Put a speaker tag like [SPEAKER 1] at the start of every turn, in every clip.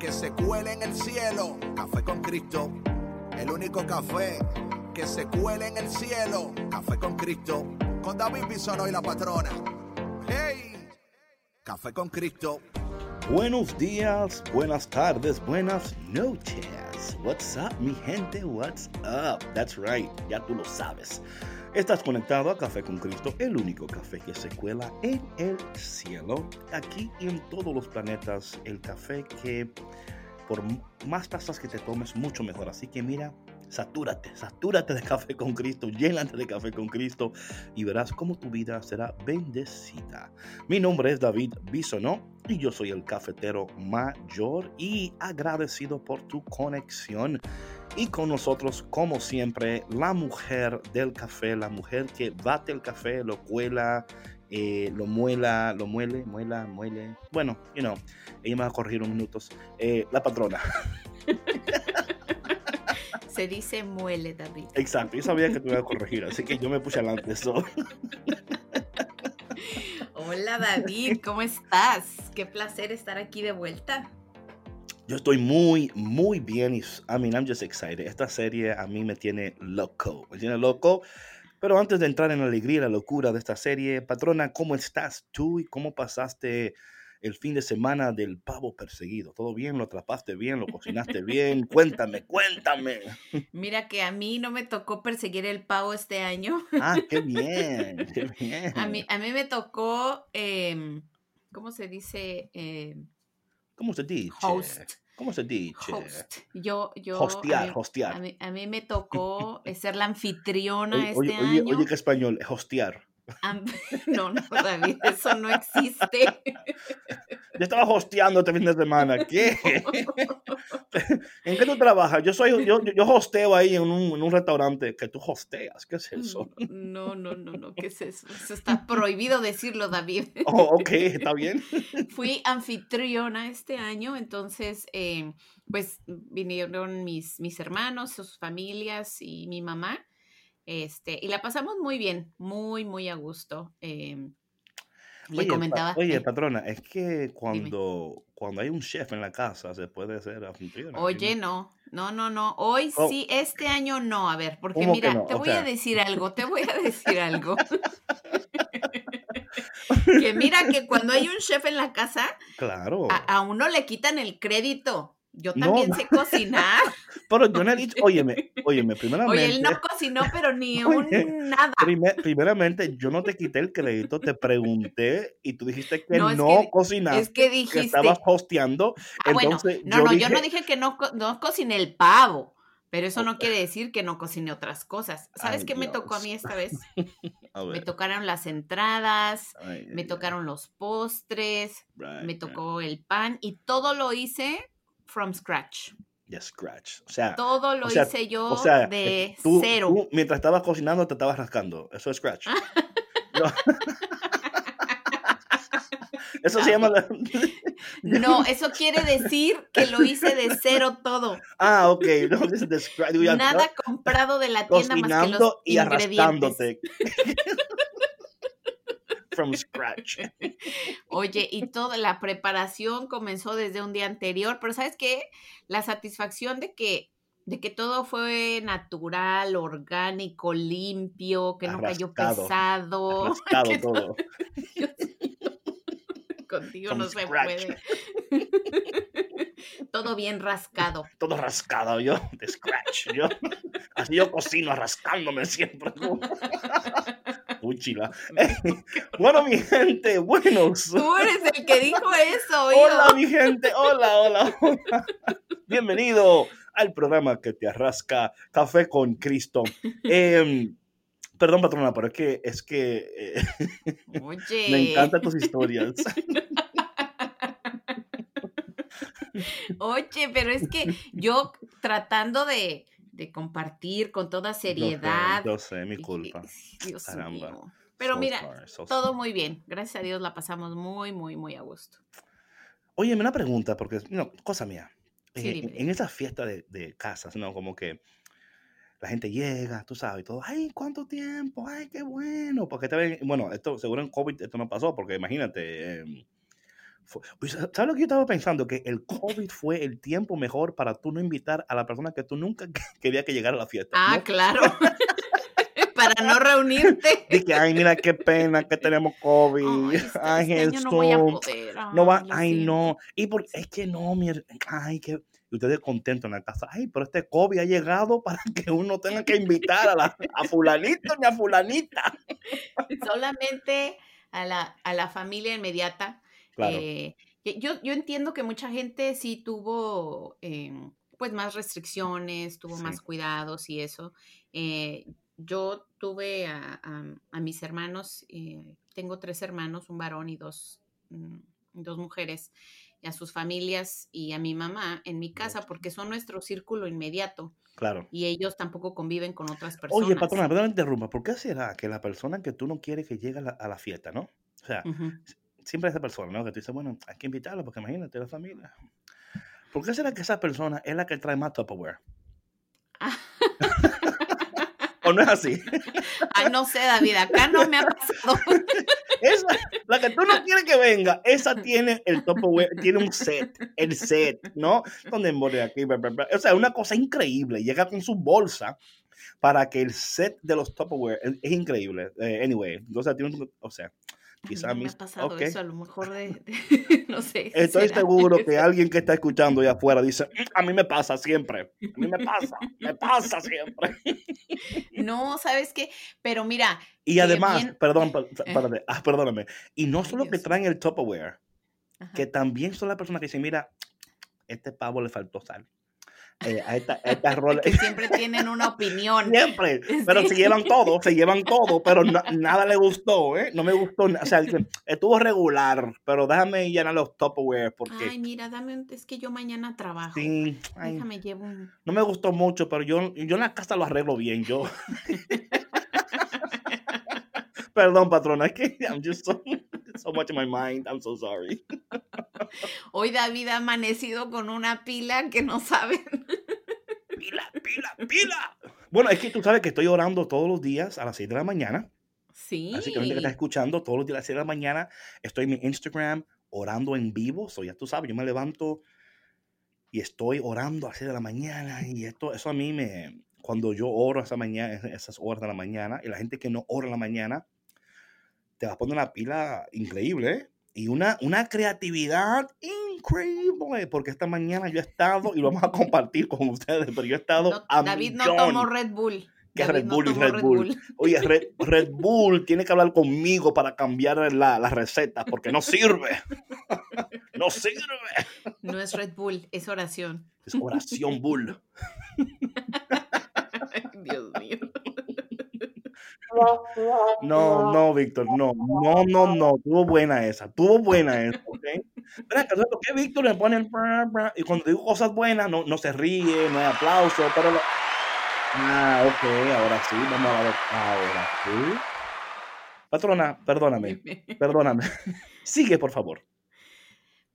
[SPEAKER 1] que se cuele en el cielo. Café con Cristo. El único café que se cuele en el cielo. Café con Cristo. Con David Bisono y la patrona. ¡Hey! Café con Cristo.
[SPEAKER 2] Buenos días, buenas tardes, buenas noches. What's up, mi gente? What's up? That's right, ya tú lo sabes. Estás conectado a Café con Cristo, el único café que se cuela en el cielo, aquí y en todos los planetas. El café que por más tazas que te tomes, mucho mejor. Así que mira, satúrate, satúrate de café con Cristo, llénate de café con Cristo y verás cómo tu vida será bendecida. Mi nombre es David Bisonó y yo soy el cafetero mayor y agradecido por tu conexión. Y con nosotros, como siempre, la mujer del café, la mujer que bate el café, lo cuela, eh, lo muela, lo muele, muela, muele. Bueno, you know, ella me va a corregir unos minutos. Eh, la patrona.
[SPEAKER 3] Se dice muele, David.
[SPEAKER 2] Exacto, yo sabía que te iba a corregir, así que yo me puse adelante de eso.
[SPEAKER 3] Hola David, ¿cómo estás? Qué placer estar aquí de vuelta.
[SPEAKER 2] Yo estoy muy, muy bien. I mean, I'm just excited. Esta serie a mí me tiene loco. Me tiene loco. Pero antes de entrar en la alegría y la locura de esta serie, patrona, ¿cómo estás tú y cómo pasaste el fin de semana del pavo perseguido? ¿Todo bien? ¿Lo atrapaste bien? ¿Lo cocinaste bien? Cuéntame, cuéntame.
[SPEAKER 3] Mira que a mí no me tocó perseguir el pavo este año.
[SPEAKER 2] Ah, qué bien, qué bien.
[SPEAKER 3] A mí, a mí me tocó, eh, ¿cómo se dice? Eh,
[SPEAKER 2] ¿Cómo se dice?
[SPEAKER 3] Host.
[SPEAKER 2] ¿Cómo se dice?
[SPEAKER 3] Host. Yo, yo.
[SPEAKER 2] Hostear,
[SPEAKER 3] a mí,
[SPEAKER 2] hostear.
[SPEAKER 3] A mí, a mí me tocó ser la anfitriona
[SPEAKER 2] Oye,
[SPEAKER 3] este
[SPEAKER 2] oye, oye,
[SPEAKER 3] año.
[SPEAKER 2] oye, ¿qué español? Hostear.
[SPEAKER 3] Am- No, no, David, eso no existe.
[SPEAKER 2] Yo estaba hosteando este fin de semana. ¿Qué? ¿En qué tú trabajas? Yo soy, yo, yo hosteo ahí en un, en un restaurante que tú hosteas. ¿Qué es eso?
[SPEAKER 3] No, no, no, no, ¿qué es eso? Eso está prohibido decirlo, David.
[SPEAKER 2] Oh, ok, está bien.
[SPEAKER 3] Fui anfitriona este año, entonces, eh, pues vinieron mis, mis hermanos, sus familias y mi mamá. Este, y la pasamos muy bien, muy, muy a gusto. eh, le
[SPEAKER 2] Oye, pa-
[SPEAKER 3] comentaba.
[SPEAKER 2] oye, patrona, es que cuando, cuando hay un chef en la casa se puede ser anfitriona.
[SPEAKER 3] Oye, no, no, no, no. Hoy
[SPEAKER 2] ¿Cómo?
[SPEAKER 3] sí, este año no. A ver, porque
[SPEAKER 2] ¿Cómo que
[SPEAKER 3] mira,
[SPEAKER 2] no?
[SPEAKER 3] te voy a decir algo, te voy a decir algo. que mira que cuando hay un chef en la casa,
[SPEAKER 2] Claro.
[SPEAKER 3] a, a uno le quitan el crédito. Yo
[SPEAKER 2] No,
[SPEAKER 3] también
[SPEAKER 2] no.
[SPEAKER 3] sé cocinar.
[SPEAKER 2] Pero yo no he dicho, óyeme, óyeme, primeramente.
[SPEAKER 3] Oye, él no cocinó, pero ni
[SPEAKER 2] Oye,
[SPEAKER 3] un nada.
[SPEAKER 2] prime- primeramente, yo no te quité el crédito, te pregunté y tú dijiste que
[SPEAKER 3] No,
[SPEAKER 2] no,
[SPEAKER 3] es que-
[SPEAKER 2] cocinaste,
[SPEAKER 3] Es que
[SPEAKER 2] que
[SPEAKER 3] dijiste.
[SPEAKER 2] estabas hosteando.
[SPEAKER 3] Ah, bueno,
[SPEAKER 2] entonces,
[SPEAKER 3] no,
[SPEAKER 2] yo
[SPEAKER 3] no, yo no dije que no, no cociné el pavo, pero eso no quiere decir que no cociné otras cosas. ¿Sabes
[SPEAKER 2] Ay,
[SPEAKER 3] qué me tocó a mí esta vez?
[SPEAKER 2] A
[SPEAKER 3] Me tocaron las entradas,
[SPEAKER 2] ay,
[SPEAKER 3] me tocaron los postres,
[SPEAKER 2] right,
[SPEAKER 3] me
[SPEAKER 2] right.
[SPEAKER 3] tocó el pan y todo lo hice from scratch.
[SPEAKER 2] Ya, scratch. O sea,
[SPEAKER 3] Todo lo
[SPEAKER 2] o sea-
[SPEAKER 3] hice yo
[SPEAKER 2] o sea,
[SPEAKER 3] de
[SPEAKER 2] tú,
[SPEAKER 3] cero.
[SPEAKER 2] tú, mientras estabas cocinando te estabas rascando. Eso es scratch. No. Eso se llama la...
[SPEAKER 3] No, eso quiere decir que lo hice de cero todo.
[SPEAKER 2] Ah, ok. No, de
[SPEAKER 3] Nada comprado de la tienda más que los
[SPEAKER 2] y
[SPEAKER 3] ingredientes.
[SPEAKER 2] arrastrándote. From scratch.
[SPEAKER 3] Oye, y toda la preparación comenzó desde un día anterior, pero ¿sabes qué? La satisfacción de que de que todo fue natural, orgánico, limpio, que no cayó
[SPEAKER 2] Arrascado.
[SPEAKER 3] pesado.
[SPEAKER 2] Todo.
[SPEAKER 3] Contigo
[SPEAKER 2] From
[SPEAKER 3] no se puede. todo bien rascado.
[SPEAKER 2] Todo rascado yo, de scratch. Yo, así yo cocino rascándome siempre. Uy, chila. bueno, mi gente, buenos.
[SPEAKER 3] Tú eres el que dijo eso,
[SPEAKER 2] Hola, mi gente. Hola, hola, hola. Bienvenido al programa que te arrasca Café con Cristo. Em, perdón, patrona, pero es que, es que eh,
[SPEAKER 3] Oye.
[SPEAKER 2] me encantan tus historias.
[SPEAKER 3] Oye, pero es que yo tratando de, de compartir con toda seriedad.
[SPEAKER 2] Yo sé, mi culpa.
[SPEAKER 3] Dios mío. Pero mira, todo muy bien. Gracias a Dios la pasamos muy, muy, muy a gusto.
[SPEAKER 2] Oye, una pregunta, porque, no, cosa mía. Eh, en esas fiestas de, de, casas, ¿no? Como que la gente llega, tú sabes, y todo, ay, ¿cuánto tiempo? Ay, qué bueno. Porque te ven, bueno, esto seguro en COVID esto no pasó, porque imagínate, ¿sabes lo que yo estaba pensando? Que el COVID fue el tiempo mejor para tú no invitar a la persona que tú nunca querías que llegara a la fiesta.
[SPEAKER 3] Ah, claro. para no reunirte.
[SPEAKER 2] Dije, ay, mira qué pena que tenemos COVID. Ay, este, este no voy a poder. no va, ay, no. Y por, es que no, mira, ay, que ustedes contentos en la casa. Ay, pero este COVID ha llegado para que uno tenga que invitar a, la, a fulanito ni a fulanita.
[SPEAKER 3] Solamente a la, a la familia inmediata. Claro. Eh, yo, yo entiendo que mucha gente sí tuvo em, pues más restricciones, tuvo más cuidados y eso. Eh, yo tuve a, mis hermanos, eh, tengo tres hermanos, un varón y dos, mm, dos mujeres, y a sus familias y a mi mamá en mi casa, porque son nuestro círculo inmediato.
[SPEAKER 2] Claro.
[SPEAKER 3] Y ellos tampoco conviven con otras personas.
[SPEAKER 2] Oye, patrona, perdón, interrumpa. ¿Por qué será que la persona que tú no quieres que llegue a la, fiesta, ¿no? O sea, siempre esa persona, ¿no? Que tú dices, bueno, hay que invitarlo porque imagínate la familia. ¿Por qué será que esa persona es la que trae más Tupperware? ¿O no es así?
[SPEAKER 3] Ay, no sé, David, acá no me ha pasado.
[SPEAKER 2] Esa, la que tú no quieres que venga, esa tiene el Tupperware, tiene un set, el set, ¿no? Donde mole aquí, O sea, una cosa increíble. Llega con su bolsa para que el set de los Tupperware es, es increíble. Eh, anyway, o sea, tiene o sea,
[SPEAKER 3] Quizá me ha pasado eso, a lo mejor de, no sé.
[SPEAKER 2] Estoy seguro que alguien que está escuchando allá afuera dice, mm, a mí me pasa siempre, a mí me pasa, me pasa siempre.
[SPEAKER 3] No, ¿sabes qué? Pero mira.
[SPEAKER 2] Y además, perdón, eh. ah, perdóname, y no solo que traen el Tupperware, que también son las personas que dicen, mira, este pavo le faltó sal. Eh, a esta,
[SPEAKER 3] Que siempre tienen una opinión.
[SPEAKER 2] Siempre, pero se llevan todo, se llevan todo, pero nada le gustó, ¿eh? No me gustó, o sea, estuvo regular, pero déjame llenar los Tupperware porque...
[SPEAKER 3] Ay, mira, dame, es que yo mañana trabajo. Sí. déjame llevo un...
[SPEAKER 2] No me gustó mucho, pero yo, yo en la casa lo arreglo bien, yo... Perdón, patrona, es que I'm just so, so much in my mind, I'm so sorry.
[SPEAKER 3] Hoy David ha amanecido con una pila que no saben.
[SPEAKER 2] Pila, pila, pila. Bueno, es que tú sabes que estoy orando todos los días a las 6 de la mañana.
[SPEAKER 3] Sí.
[SPEAKER 2] Así que la gente que está escuchando todos los días a las 6 de la mañana, estoy en mi Instagram orando en vivo. So, ya tú sabes, yo me levanto y estoy orando a las 6 de la mañana. Y esto, eso a mí me. Cuando yo oro esa mañana, esas horas de la mañana, y la gente que no ora en la mañana, te va a poner una pila increíble, ¿eh? y una, una creatividad increíble, porque esta mañana yo he estado, y lo vamos a compartir con ustedes, pero yo he estado...
[SPEAKER 3] David no tomó Red Bull.
[SPEAKER 2] ¿Qué Red Bull y Red, Bull? Oye, Red, Bull tiene que hablar conmigo para cambiar la, la receta, porque no sirve. no sirve.
[SPEAKER 3] No es Red Bull, es oración.
[SPEAKER 2] Es oración Bull.
[SPEAKER 3] Dios mío.
[SPEAKER 2] No, no, Víctor, no, no, no, no, tuvo buena esa, tuvo buena esa, ¿ok? ¿Por qué Víctor le ponen y cuando digo cosas buenas no, no se ríe, no hay aplauso, pero... Ah, ok, ahora sí, vamos a ver, ahora sí. Patrona, perdóname, perdóname. Sigue, por favor.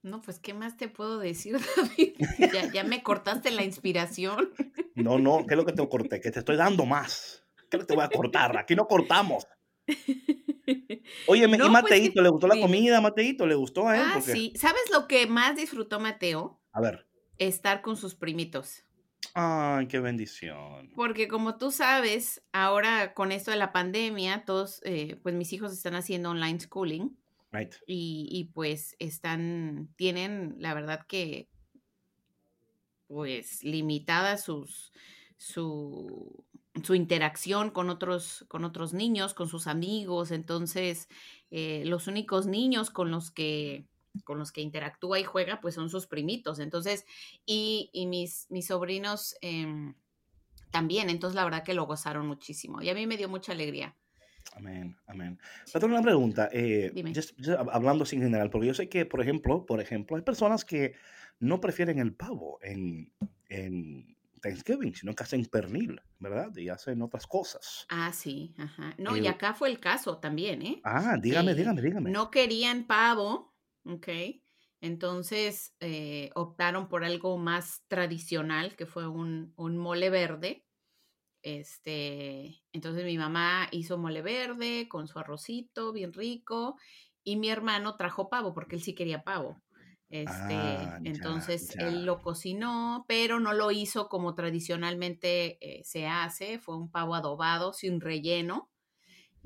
[SPEAKER 3] No, pues, ¿qué más te puedo decir, David? Ya, ya me cortaste la inspiración.
[SPEAKER 2] No, no, ¿qué es lo que te corté? Que te estoy dando más. ¿Qué te voy a cortar? Aquí no cortamos. Oye, ¿y pues Mateito? ¿Le gustó la comida, Mateito? ¿Le gustó a él?
[SPEAKER 3] Ah, sí. ¿Sabes lo que más disfrutó Mateo?
[SPEAKER 2] A ver.
[SPEAKER 3] Estar con sus primitos.
[SPEAKER 2] Ay, qué bendición.
[SPEAKER 3] Porque como tú sabes, ahora con esto de la pandemia, todos, eh, pues mis hijos están haciendo online schooling.
[SPEAKER 2] Right.
[SPEAKER 3] Y, y, pues están, tienen, la verdad que, pues limitada sus, su, su interacción con otros, con otros niños, con sus amigos. Entonces, eh, los únicos niños con los que con los que interactúa y juega, pues son sus primitos. Entonces, y, y mis, mis sobrinos em, también. Entonces, la verdad que lo gozaron muchísimo. Y a mí me dio mucha alegría.
[SPEAKER 2] Amén, amén. tengo una pregunta, eh, hablando sin general, porque yo sé que, por ejemplo, por ejemplo, hay personas que no prefieren el pavo en, en Thanksgiving, sino que hacen pernil, ¿verdad? Y hacen otras cosas.
[SPEAKER 3] Ah, sí, ajá. No, y acá fue el caso también, ¿eh?
[SPEAKER 2] Ah, dígame, dígame, dígame.
[SPEAKER 3] No querían pavo, ¿ok? Entonces eh, optaron por algo más tradicional, que fue un, un, mole verde. Este, entonces mi mamá hizo mole verde con su arrocito bien rico y mi hermano trajo pavo porque él sí quería pavo. Este, ah, entonces él lo cocinó, pero no lo hizo como tradicionalmente eh, se hace, fue un pavo adobado sin relleno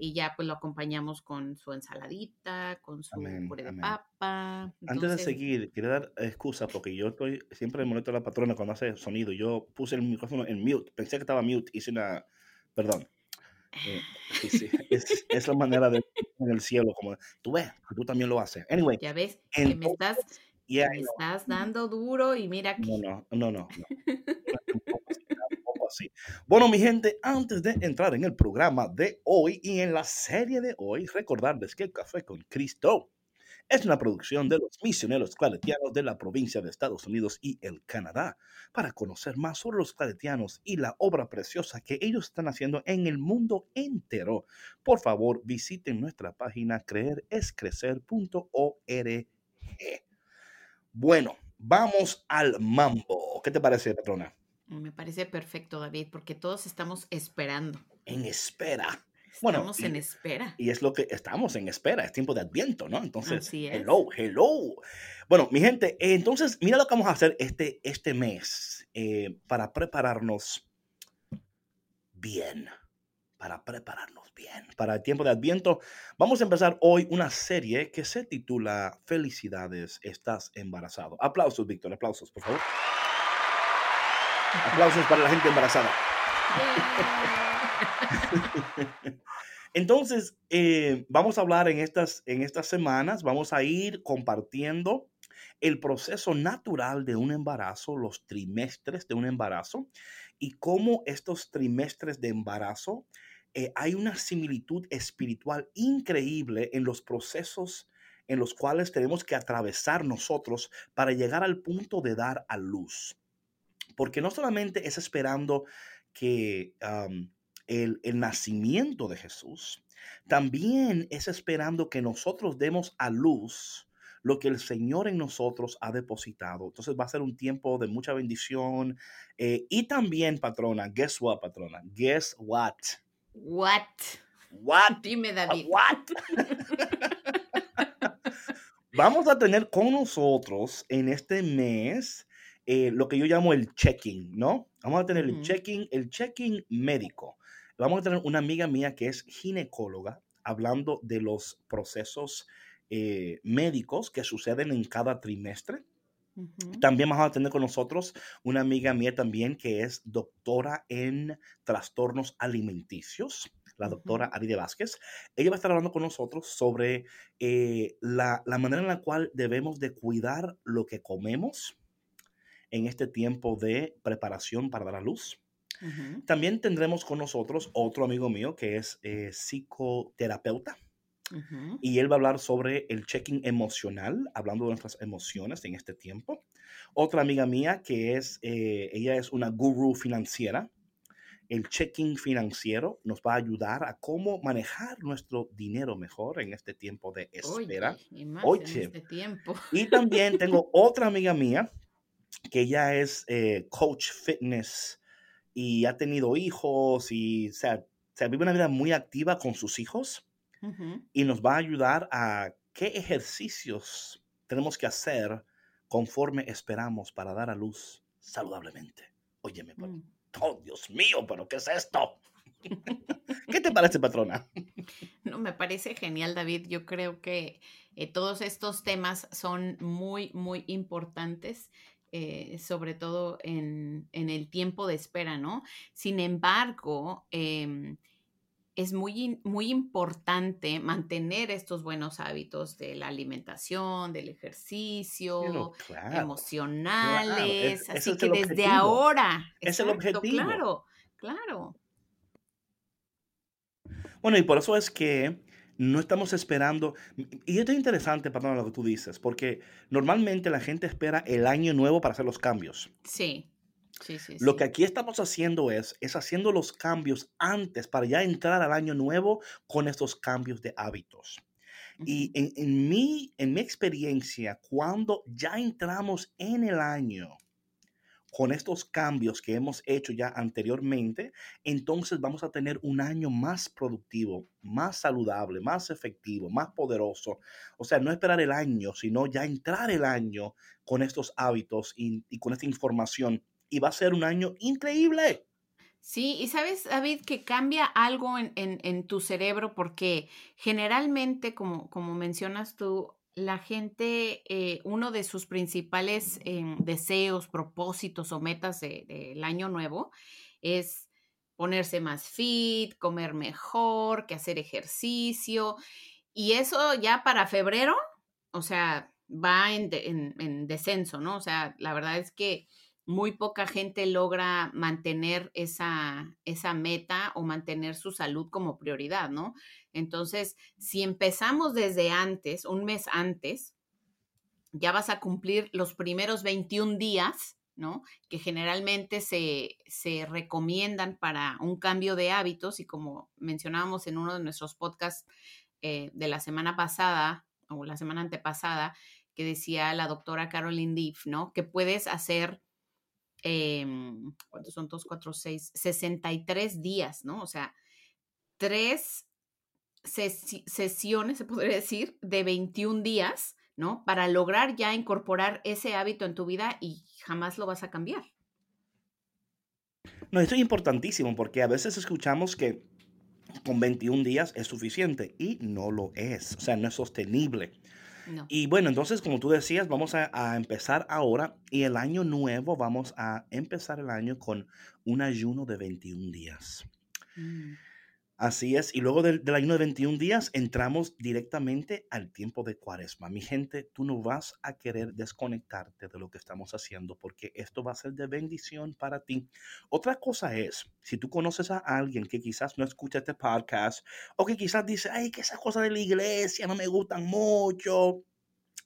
[SPEAKER 3] y ya pues lo acompañamos con su ensaladita, con su puré de papa.
[SPEAKER 2] Antes de seguir, quería dar excusa porque yo estoy siempre molesto a la patrona cuando hace sonido. Yo puse el micrófono en mute, pensé que estaba mute, hice una, perdón. Eh, es, la manera de en el cielo, como tú ves, tú también lo haces. Anyway.
[SPEAKER 3] Ya ves, que me estás, me estás dando duro y mira
[SPEAKER 2] que... No, no, no, no. Bueno, mi gente, antes de entrar en el programa de hoy y en la serie de hoy, recordarles que Café con Cristo es una producción de los misioneros claretianos de la provincia de Estados Unidos y el Canadá. Para conocer más sobre los claretianos y la obra preciosa que ellos están haciendo en el mundo entero, por favor visiten nuestra página creerescrecer.org. Bueno, vamos al mambo. ¿Qué te parece, patrona?
[SPEAKER 3] Me parece perfecto, David, porque todos estamos esperando.
[SPEAKER 2] En espera.
[SPEAKER 3] Estamos en espera.
[SPEAKER 2] Y es lo que estamos en espera, es tiempo de adviento, ¿no? Entonces, hello, hello. Bueno, mi gente, entonces, mira lo que vamos a hacer este, este mes eh, para prepararnos bien, para prepararnos bien para el tiempo de adviento. Vamos a empezar hoy una serie que se titula Felicidades, estás embarazado. Aplausos, Víctor, aplausos, por favor. Aplausos para la gente embarazada. Entonces, eh, vamos a hablar en estas, en estas semanas, vamos a ir compartiendo el proceso natural de un embarazo, los trimestres de un embarazo y cómo estos trimestres de embarazo eh, hay una similitud espiritual increíble en los procesos en los cuales tenemos que atravesar nosotros para llegar al punto de dar a luz porque no solamente es esperando que el, nacimiento de Jesús, también es esperando que nosotros demos a luz lo que el Señor en nosotros ha depositado. Entonces va a ser un tiempo de mucha bendición. Eh, y también, patrona, guess what, patrona? Guess what?
[SPEAKER 3] What?
[SPEAKER 2] What?
[SPEAKER 3] Dime, David.
[SPEAKER 2] What? Vamos a tener con nosotros en este mes eh, lo que yo llamo el checking, ¿no? Vamos a tener el checking, el checking médico. Vamos a tener una amiga mía que es ginecóloga hablando de los procesos eh, médicos que suceden en cada trimestre. También vamos a tener con nosotros una amiga mía también que es doctora en trastornos alimenticios, la doctora uh Vázquez. Ella va a estar hablando con nosotros sobre eh, la, la, manera en la cual debemos de cuidar lo que comemos, en este tiempo de preparación para dar a luz. También tendremos con nosotros otro amigo mío que es eh, psicoterapeuta. Y él va a hablar sobre el checking emocional, hablando de nuestras emociones en este tiempo. Otra amiga mía que es, eh, ella es una guru financiera. El checking financiero nos va a ayudar a cómo manejar nuestro dinero mejor en este tiempo de espera.
[SPEAKER 3] Oye, este tiempo.
[SPEAKER 2] Y también tengo otra amiga mía que ella es eh, coach fitness y ha tenido hijos y o vive una vida muy activa con sus hijos y nos va a ayudar a qué ejercicios tenemos que hacer conforme esperamos para dar a luz saludablemente. Óyeme, mm. oh Dios mío, pero ¿qué es esto? ¿Qué te parece, patrona?
[SPEAKER 3] No, me parece genial, David. Yo creo que eh, todos estos temas son muy, muy importantes eh, sobre todo en, el tiempo de espera, ¿no? Sin embargo, em, es muy, muy importante mantener estos buenos hábitos de la alimentación, del ejercicio, emocionales. así que desde ahora.
[SPEAKER 2] Es el objetivo.
[SPEAKER 3] Claro, claro.
[SPEAKER 2] Bueno, y por eso es que no estamos esperando. Y esto es interesante, perdón, lo que tú dices, porque normalmente la gente espera el año nuevo para hacer los cambios.
[SPEAKER 3] Sí. Sí, sí,
[SPEAKER 2] Lo
[SPEAKER 3] sí.
[SPEAKER 2] que aquí estamos haciendo es, es haciendo los cambios antes para ya entrar al año nuevo con estos cambios de hábitos. Y en, en mi, en mi experiencia, cuando ya entramos en el año con estos cambios que hemos hecho ya anteriormente, entonces vamos a tener un año más productivo, más saludable, más efectivo, más poderoso. O sea, no esperar el año, sino ya entrar el año con estos hábitos y, y con esta información. Y va a ser un año increíble.
[SPEAKER 3] Sí, y sabes, David, que cambia algo en, en- tu cerebro porque generalmente, como, como mencionas tú, la gente, eh, uno de sus principales em, deseos, propósitos o metas de- del año nuevo es ponerse más fit, comer mejor, que hacer ejercicio. Y eso ya para febrero, o sea, va en, de- en- en descenso, ¿no? O sea, la verdad es que muy poca gente logra mantener esa, esa meta o mantener su salud como prioridad, ¿no? Entonces, si empezamos desde antes, un mes antes, ya vas a cumplir los primeros 21 días, ¿no? Que generalmente se, se recomiendan para un cambio de hábitos y como mencionábamos en uno de nuestros podcasts eh, de la semana pasada o la semana antepasada, que decía la doctora Caroline Leaf, ¿no? Que puedes hacer em, ¿cuántos son? 2, 4, 6, 63 días, ¿no? O sea, tres sesi- sesiones, se podría decir, de 21 días, ¿no? Para lograr ya incorporar ese hábito en tu vida y jamás lo vas a cambiar.
[SPEAKER 2] No, esto es importantísimo porque a veces escuchamos que con 21 días es suficiente y no lo es. O sea, no es sostenible.
[SPEAKER 3] No.
[SPEAKER 2] Y bueno, entonces, como tú decías, vamos a, a empezar ahora y el año nuevo vamos a empezar el año con un ayuno de 21 días.
[SPEAKER 3] Mm,
[SPEAKER 2] Así es, y luego del, del ayuno de 21 días entramos directamente al tiempo de cuaresma. Mi gente, tú no vas a querer desconectarte de lo que estamos haciendo porque esto va a ser de bendición para ti. Otra cosa es, si tú conoces a alguien que quizás no escucha este podcast o que quizás dice, ay, que esas cosas de la iglesia no me gustan mucho.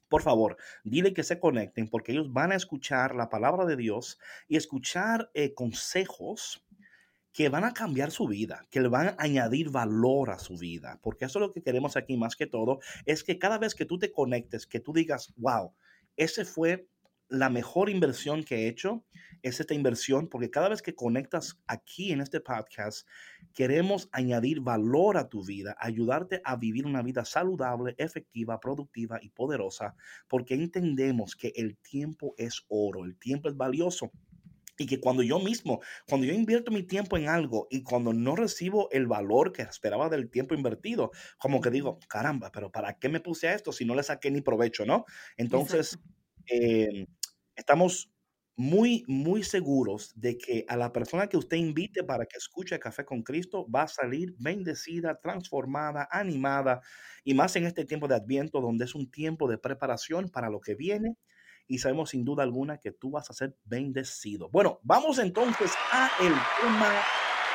[SPEAKER 2] Por favor, dile que se conecten porque ellos van a escuchar la palabra de Dios y escuchar eh, consejos que van a cambiar su vida, que le van a añadir valor a su vida, porque eso es lo que queremos aquí más que todo, es que cada vez que tú te conectes, que tú digas, wow, ese fue la mejor inversión que he hecho, es esta inversión, porque cada vez que conectas aquí en este podcast, queremos añadir valor a tu vida, ayudarte a vivir una vida saludable, efectiva, productiva y poderosa, porque entendemos que el tiempo es oro, el tiempo es valioso. Y que cuando yo mismo, cuando yo invierto mi tiempo en algo y cuando no recibo el valor que esperaba del tiempo invertido, como que digo, caramba, pero ¿para qué me puse a esto si no le saqué ni provecho, no? Entonces, eh, estamos muy, muy seguros de que a la persona que usted invite para que escuche Café con Cristo va a salir bendecida, transformada, animada, y más en este tiempo de Adviento, donde es un tiempo de preparación para lo que viene y sabemos sin duda alguna que tú vas a ser bendecido. Bueno, vamos entonces a el tema.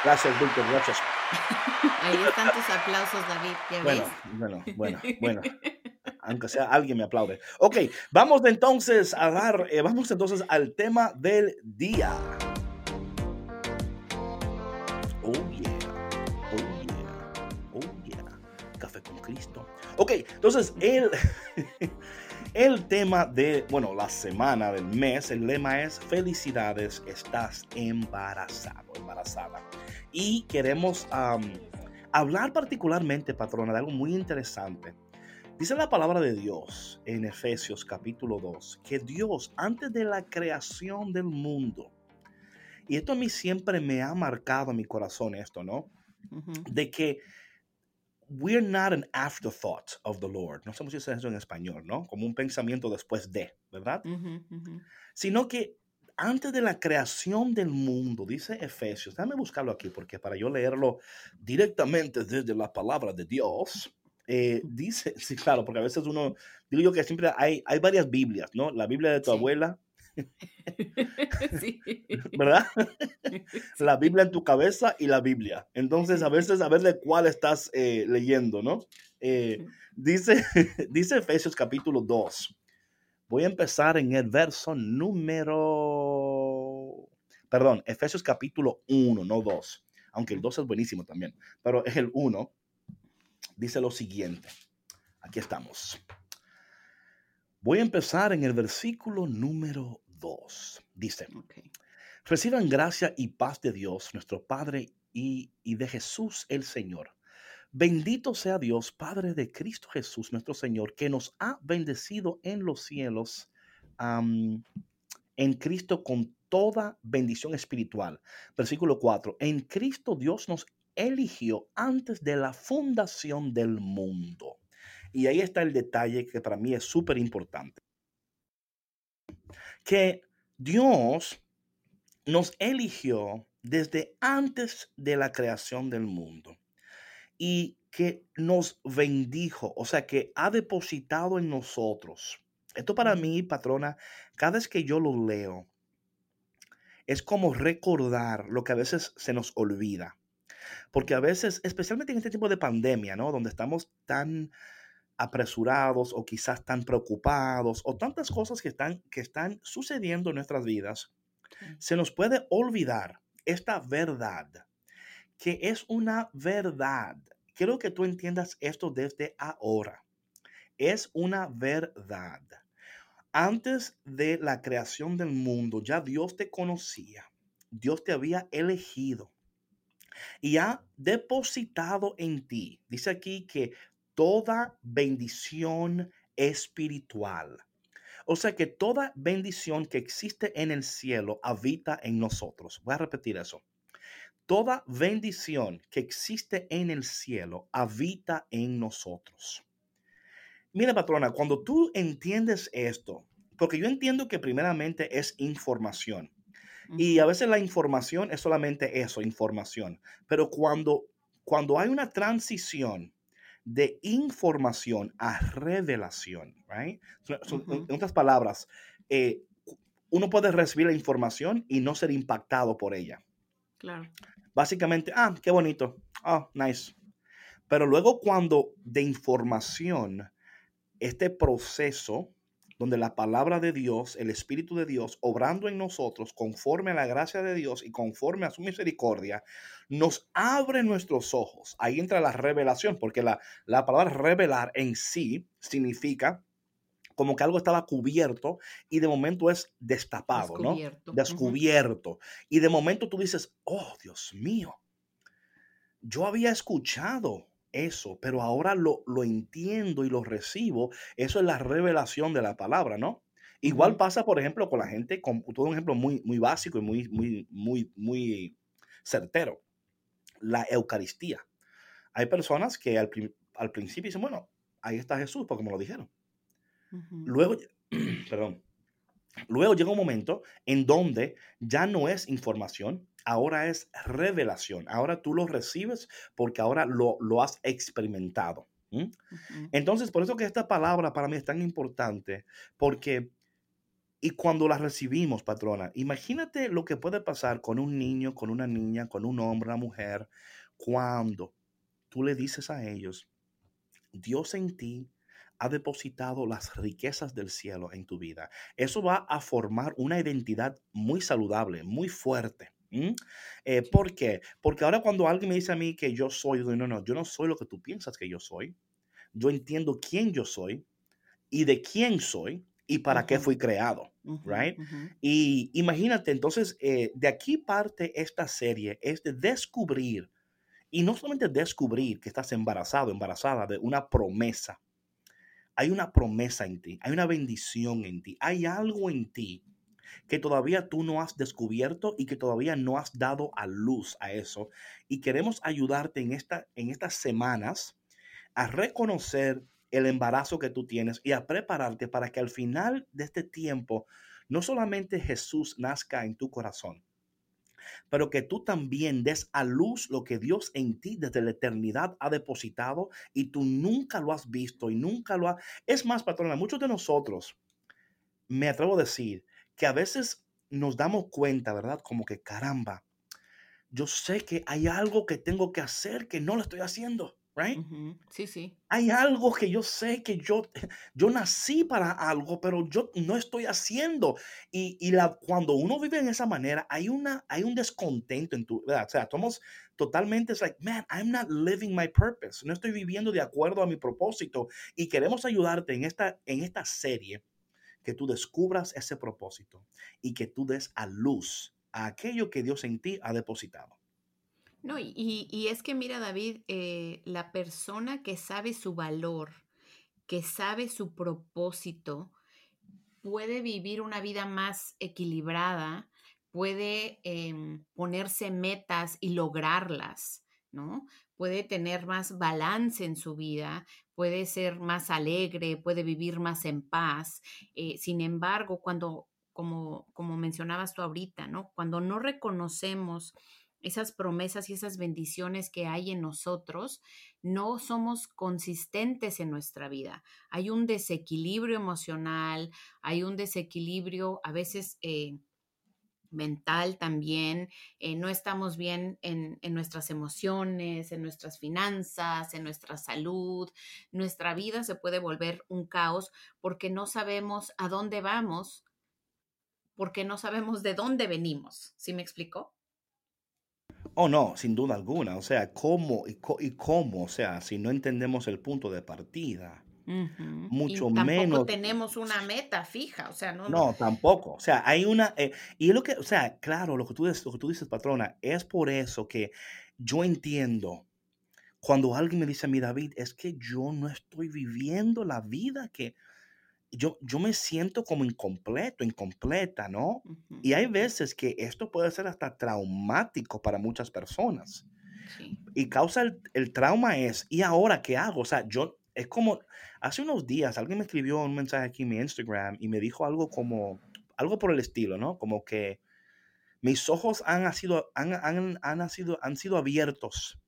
[SPEAKER 2] Gracias, Víctor. Gracias.
[SPEAKER 3] Ahí están tus aplausos, David. ¿Ya
[SPEAKER 2] Bueno,
[SPEAKER 3] ves?
[SPEAKER 2] bueno, bueno, bueno. Aunque sea alguien me aplaude. Ok, vamos entonces a dar, eh, vamos entonces al tema del día. Oh yeah, oh yeah, oh yeah. Café con Cristo. Ok, entonces el, el tema de, bueno, la semana del mes, el lema es felicidades, estás embarazado, embarazada. Y queremos hablar particularmente, patrona, de algo muy interesante. Dice la palabra de Dios en Efesios capítulo 2, que Dios antes de la creación del mundo, y esto a mí siempre me ha marcado en mi corazón esto, ¿no? De que we're not an afterthought of the Lord. No dice eso en español, ¿no? Como un pensamiento después de, ¿verdad?
[SPEAKER 3] Ujú, ujú.
[SPEAKER 2] Sino que antes de la creación del mundo, dice Efesios, déjame buscarlo aquí porque para yo leerlo directamente desde la palabra de Dios, eh, dice, sí, claro, porque a veces uno, digo yo que siempre hay, hay varias Biblias, ¿no? La Biblia de tu
[SPEAKER 3] Sí.
[SPEAKER 2] abuela,
[SPEAKER 3] Sí.
[SPEAKER 2] ¿verdad? La Biblia en tu cabeza y la Biblia. Entonces, a veces, a ver de cuál estás eh, leyendo, ¿no? Eh, dice, dice Efesios capítulo 2. Voy a empezar en el verso número... Perdón, Efesios capítulo 1, no 2, aunque el 2 es buenísimo también, pero es el 1. Dice lo siguiente. Aquí estamos. Voy a empezar en el versículo número 2. Dice, reciban gracia y paz de Dios, nuestro Padre, y, de Jesús el Señor. Bendito sea Dios, Padre de Cristo Jesús, nuestro Señor, que nos ha bendecido en los cielos en Cristo con toda bendición espiritual. Versículo 4. En Cristo Dios nos eligió antes de la fundación del mundo. Y ahí está el detalle que para mí es súper importante. Que Dios nos eligió desde antes de la creación del mundo y que nos bendijo, o sea, que ha depositado en nosotros. Esto para mí, patrona, cada vez que yo lo leo, es como recordar lo que a veces se nos olvida. Porque a veces, especialmente en este tipo de pandemia, ¿no? Donde estamos tan apresurados o quizás tan preocupados o tantas cosas que están, que están sucediendo en nuestras vidas, se nos puede olvidar esta verdad, que es una verdad. Quiero que tú entiendas esto desde ahora. Es una verdad. Antes de la creación del mundo, ya Dios te conocía. Dios te había elegido y ha depositado en ti. Dice aquí que toda bendición espiritual. O sea que toda bendición que existe en el cielo habita en nosotros. Voy a repetir eso. Toda bendición que existe en el cielo habita en nosotros. Mira, patrona, cuando tú entiendes esto, porque yo entiendo que primeramente es información. Y a veces la información es solamente eso, información. Pero cuando, cuando hay una transición de información a revelación, right? En otras palabras, eh, uno puede recibir la información y no ser impactado por ella.
[SPEAKER 3] Claro.
[SPEAKER 2] Básicamente, ah, qué bonito. Oh, nice. Pero luego cuando de información, este proceso donde la palabra de Dios, el Espíritu de Dios, obrando en nosotros conforme a la gracia de Dios y conforme a su misericordia, nos abre nuestros ojos. Ahí entra la revelación, porque la, la palabra revelar en sí significa como que algo estaba cubierto y de momento es destapado, Descubierto. ¿no? Descubierto. Y de momento tú dices, oh Dios mío, yo había escuchado eso, pero ahora lo, lo entiendo y lo recibo. Eso es la revelación de la palabra, ¿no? Igual pasa, por ejemplo, con la gente, con todo un ejemplo muy, muy básico y muy, muy, muy, muy certero. La Eucaristía. Hay personas que al, al principio dicen, bueno, ahí está Jesús, porque me lo dijeron. Luego, perdón, luego llega un momento en donde ya no es información, ahora es revelación. Ahora tú lo recibes porque ahora lo, lo has experimentado. Entonces, por eso que esta palabra para mí es tan importante, porque, y cuando la recibimos, patrona, imagínate lo que puede pasar con un niño, con una niña, con un hombre, una mujer, cuando tú le dices a ellos, Dios en ti ha depositado las riquezas del cielo en tu vida. Eso va a formar una identidad muy saludable, muy fuerte. Eh, ¿Por qué? Porque ahora cuando alguien me dice a mí que yo soy, no, no, yo no soy lo que tú piensas que yo soy. Yo entiendo quién yo soy y de quién soy y para qué fui creado, right? Y imagínate, entonces, eh, de aquí parte esta serie, es de descubrir, y no solamente descubrir que estás embarazado, embarazada de una promesa. Hay una promesa en ti, hay una bendición en ti, hay algo en ti que todavía tú no has descubierto y que todavía no has dado a luz a eso. Y queremos ayudarte en, esta, en estas semanas a reconocer el embarazo que tú tienes y a prepararte para que al final de este tiempo no solamente Jesús nazca en tu corazón, pero que tú también des a luz lo que Dios en ti desde la eternidad ha depositado y tú nunca lo has visto y nunca lo has... Es más, patrona, muchos de nosotros, me atrevo a decir, que a veces nos damos cuenta, ¿verdad? Como que caramba, yo sé que hay algo que tengo que hacer que no lo estoy haciendo, right?
[SPEAKER 3] Sí, sí.
[SPEAKER 2] Hay algo que yo sé que yo, yo nací para algo, pero yo no estoy haciendo. Y, y la, cuando uno vive en esa manera, hay, una, hay un descontento en tu, ¿verdad? O sea, somos totalmente, es like, man, I'm not living my purpose. No estoy viviendo de acuerdo a mi propósito. Y queremos ayudarte en esta, en esta serie que tú descubras ese propósito y que tú des a luz a aquello que Dios en ti ha depositado.
[SPEAKER 3] No, y, es que mira, David, eh, la persona que sabe su valor, que sabe su propósito, puede vivir una vida más equilibrada, puede em, ponerse metas y lograrlas, ¿no? Puede tener más balance en su vida, puede ser más alegre, puede vivir más en paz. Eh, sin embargo, cuando, como, como mencionabas tú ahorita, ¿no? Cuando no reconocemos esas promesas y esas bendiciones que hay en nosotros, no somos consistentes en nuestra vida. Hay un desequilibrio emocional, hay un desequilibrio a veces eh, mental también, eh, no estamos bien en, en, nuestras emociones, en nuestras finanzas, en nuestra salud. Nuestra vida se puede volver un caos porque no sabemos a dónde vamos, porque no sabemos de dónde venimos. ¿Sí me explicó?
[SPEAKER 2] Oh, no, sin duda alguna. O sea, ¿cómo y, cómo? O sea, si no entendemos el punto de partida, mucho
[SPEAKER 3] y
[SPEAKER 2] menos.
[SPEAKER 3] tenemos una meta fija, o sea, no.
[SPEAKER 2] No, tampoco. O sea, hay una. Eh, y es lo que, o sea, claro, lo que, tú, lo que tú dices, patrona, es por eso que yo entiendo cuando alguien me dice a mí, David, es que yo no estoy viviendo la vida que yo, yo me siento como incompleto, incompleta, ¿no? Y hay veces que esto puede ser hasta traumático para muchas personas. Y causa el, trauma es, ¿y ahora qué hago? O sea, yo, es como, hace unos días alguien me escribió un mensaje aquí en mi Instagram y me dijo algo como, algo por el estilo, ¿no? Como que mis ojos han, sido, han, han, han, sido, han sido abiertos,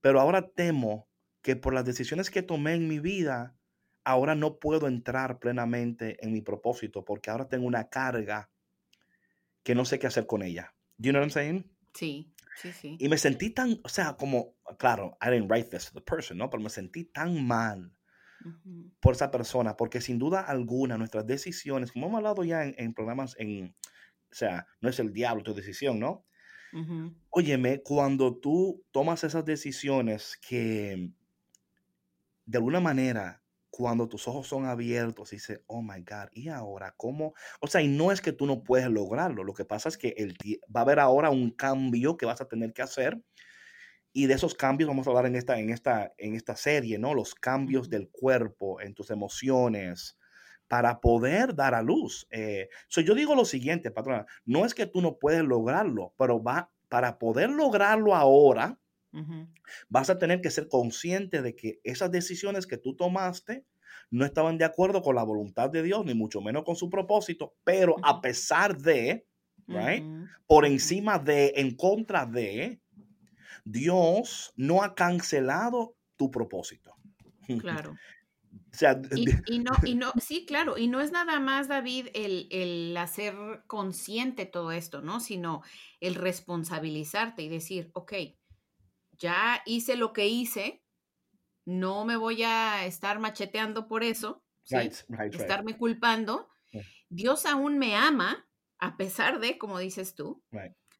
[SPEAKER 2] pero ahora temo que por las decisiones que tomé en mi vida, ahora no puedo entrar plenamente en mi propósito porque ahora tengo una carga que no sé qué hacer con ella. Do you know what I'm saying?
[SPEAKER 3] Sí, sí, sí.
[SPEAKER 2] Y me sentí tan, o sea, como, claro, I didn't write this to the person, ¿no? Pero me sentí tan mal por esa persona, porque sin duda alguna nuestras decisiones, como hemos hablado ya en, programas, en, o sea, no es el diablo tu decisión, ¿no? Óyeme, cuando tú tomas esas decisiones que de alguna manera cuando tus ojos son abiertos, dice, oh my God, ¿y ahora cómo? O sea, y no es que tú no puedes lograrlo, lo que pasa es que el, va a haber ahora un cambio que vas a tener que hacer. Y de esos cambios vamos a hablar en esta, en esta, en esta serie, ¿no? Los cambios del cuerpo, en tus emociones, para poder dar a luz. Eh, yo digo lo siguiente, patrona, no es que tú no puedes lograrlo, pero va, para poder lograrlo ahora, Vas a tener que ser consciente de que esas decisiones que tú tomaste no estaban de acuerdo con la voluntad de Dios, ni mucho menos con su propósito, pero a pesar de, right, por encima de, en contra de, Dios no ha cancelado tu propósito.
[SPEAKER 3] Claro.
[SPEAKER 2] O sea,
[SPEAKER 3] y, no, y no, sí, claro, y no es nada más, David, el, el hacer consciente todo esto, ¿no? Sino el responsabilizarte y decir, ok, ya hice lo que hice, no me voy a estar macheteando por eso, estarme culpando. Dios aún me ama, a pesar de, como dices tú,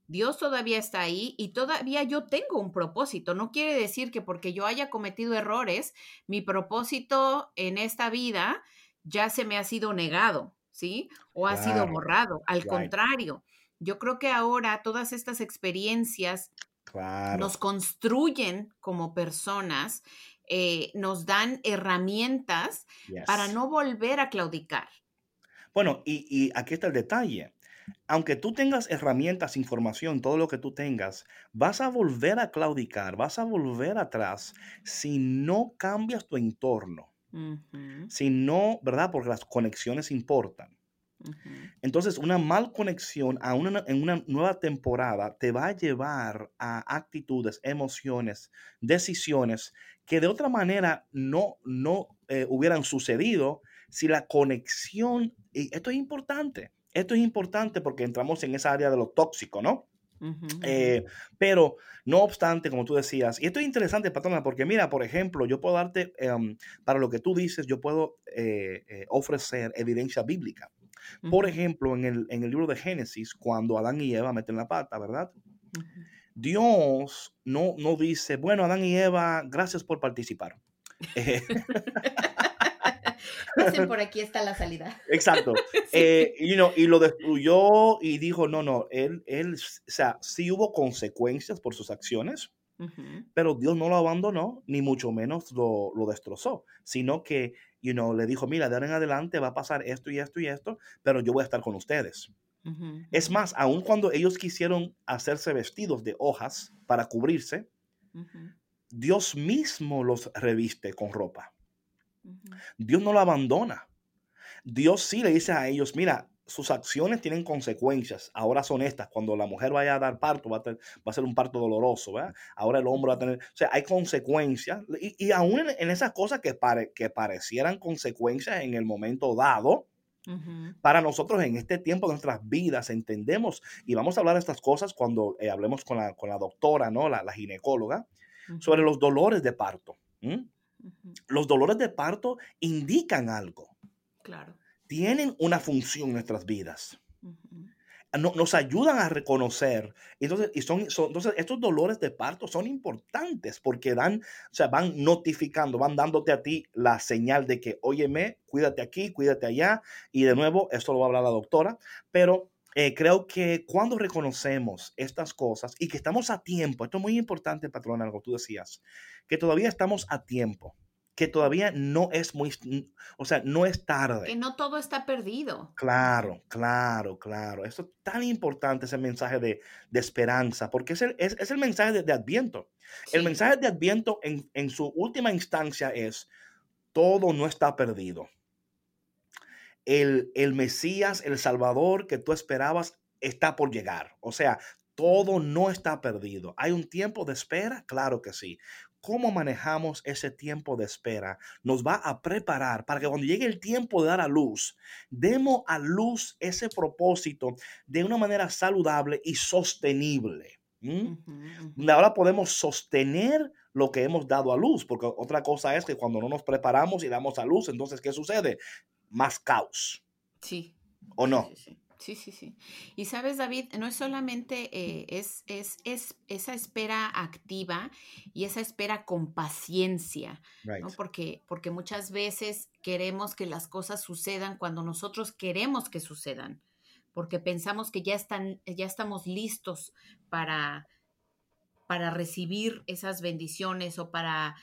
[SPEAKER 3] Dios todavía está ahí y todavía yo tengo un propósito. No quiere decir que porque yo haya cometido errores, mi propósito en esta vida ya se me ha sido negado, ¿sí? O ha sido borrado. Al contrario, yo creo que ahora todas estas experiencias nos construyen como personas, eh, nos dan herramientas para no volver a claudicar.
[SPEAKER 2] Bueno, y, aquí está el detalle. Aunque tú tengas herramientas, información, todo lo que tú tengas, vas a volver a claudicar, vas a volver atrás si no cambias tu entorno. Si no, ¿verdad? Porque las conexiones importan. Entonces, una mal conexión a una, en una nueva temporada te va a llevar a actitudes, emociones, decisiones que de otra manera no, no eh, hubieran sucedido si la conexión, y esto es importante, esto es importante porque entramos en esa área de lo tóxico, ¿no? Eh, pero no obstante, como tú decías, y esto es interesante, Patrona, porque mira, por ejemplo, yo puedo darte, em, para lo que tú dices, yo puedo eh, eh, ofrecer evidencia bíblica. Por ejemplo, en el, en el, libro de Génesis, cuando Adán y Eva meten la pata, ¿verdad? Dios no, no dice, bueno, Adán y Eva, gracias por participar.
[SPEAKER 3] Pasen por aquí está la salida.
[SPEAKER 2] Exacto. Eh, y lo destruyó y dijo, no, no, él, él, o sea, sí hubo consecuencias por sus acciones, pero Dios no lo abandonó, ni mucho menos lo, lo destrozó, sino que, you know, le dijo, mira, de ahora en adelante va a pasar esto y esto y esto, pero yo voy a estar con ustedes. Es más, aun cuando ellos quisieron hacerse vestidos de hojas para cubrirse, Dios mismo los reviste con ropa. Dios no lo abandona. Dios sí le dice a ellos, mira, sus acciones tienen consecuencias. Ahora son estas. Cuando la mujer vaya a dar parto, va a, va a ser un parto doloroso. ¿verdad? Ahora el hombre va a tener... O sea, hay consecuencias. Y, y aún en, esas cosas que, pare, que parecieran consecuencias en el momento dado, Para nosotros en este tiempo de nuestras vidas entendemos, y vamos a hablar de estas cosas cuando eh, hablemos con la, con la, doctora, ¿no? la, la ginecóloga, sobre los dolores de parto. Los dolores de parto indican algo.
[SPEAKER 3] Claro.
[SPEAKER 2] Tienen una función en nuestras vidas. nos ayudan a reconocer. Entonces, y son, entonces, estos dolores de parto son importantes porque dan, o sea, van notificando, van dándote a ti la señal de que, óyeme, cuídate aquí, cuídate allá. Y de nuevo, esto lo va a hablar la doctora, pero eh, creo que cuando reconocemos estas cosas y que estamos a tiempo, esto es muy importante, patrón, algo tú decías, que todavía estamos a tiempo, que todavía no es muy, o sea, no es tarde.
[SPEAKER 3] Que no todo está perdido.
[SPEAKER 2] Claro, claro, claro. Eso es tan importante, ese mensaje de, de esperanza, porque es el, es, es el mensaje de, Adviento. El mensaje de Adviento en, en su última instancia es, todo no está perdido el, Mesías, el Salvador que tú esperabas está por llegar. O sea, todo no está perdido. ¿Hay un tiempo de espera? Claro que sí. ¿Cómo manejamos ese tiempo de espera? Nos va a preparar para que cuando llegue el tiempo de dar a luz, demos a luz ese propósito de una manera saludable y sostenible. Ahora podemos sostener lo que hemos dado a luz, porque otra cosa es que cuando no nos preparamos y damos a luz, entonces, ¿qué sucede? más caos.
[SPEAKER 3] Sí.
[SPEAKER 2] ¿O no?
[SPEAKER 3] Sí, sí, sí. Y sabes, David, no es solamente eh, es, es, es, esa espera activa y esa espera con paciencia, ¿no? porque, porque muchas veces queremos que las cosas sucedan cuando nosotros queremos que sucedan, porque pensamos que ya, están, ya estamos listos para, para recibir esas bendiciones o para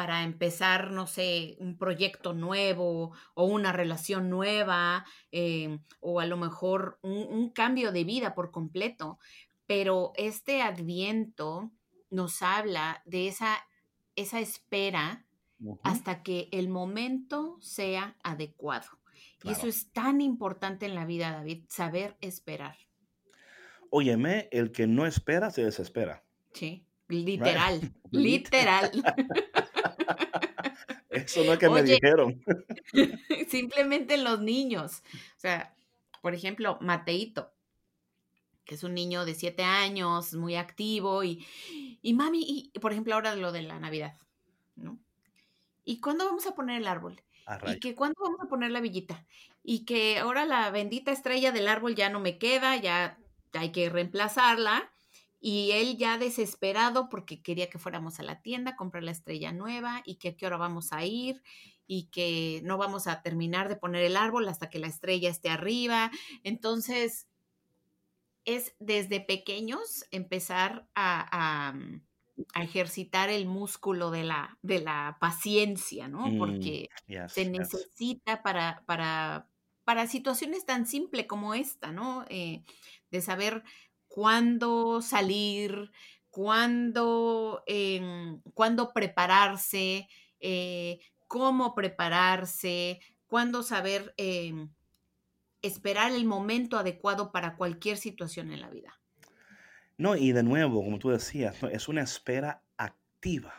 [SPEAKER 3] para empezar, no sé, un proyecto nuevo o una relación nueva eh, o a lo mejor un, cambio de vida por completo. Pero este adviento nos habla de esa, esa espera hasta que el momento sea adecuado. Y eso es tan importante en la vida, David, saber esperar.
[SPEAKER 2] Óyeme, el que no espera se desespera.
[SPEAKER 3] Sí, literal, literal.
[SPEAKER 2] Eso no es que me dijeron.
[SPEAKER 3] simplemente los niños. O sea, por ejemplo, Mateito, que es un niño de siete años, muy activo, y, y mami, y, por ejemplo, ahora lo de la Navidad, ¿no? ¿Y cuándo vamos a poner el árbol? y que cuándo vamos a poner la villita. Y que ahora la bendita estrella del árbol ya no me queda, ya hay que reemplazarla y él ya desesperado porque quería que fuéramos a la tienda a comprar la estrella nueva y que a qué hora vamos a ir y que no vamos a terminar de poner el árbol hasta que la estrella esté arriba. Entonces, es desde pequeños empezar a, mm, ejercitar el músculo de la, de la paciencia, ¿no? Mm, porque se necesita para, para, para situaciones tan simples como esta, ¿no? Eh, de saber cuándo salir, cuándo, em, cuándo prepararse, eh, cómo prepararse, cuándo saber em, esperar el momento adecuado para cualquier situación en la vida.
[SPEAKER 2] No, y de nuevo, como tú decías, es una espera activa.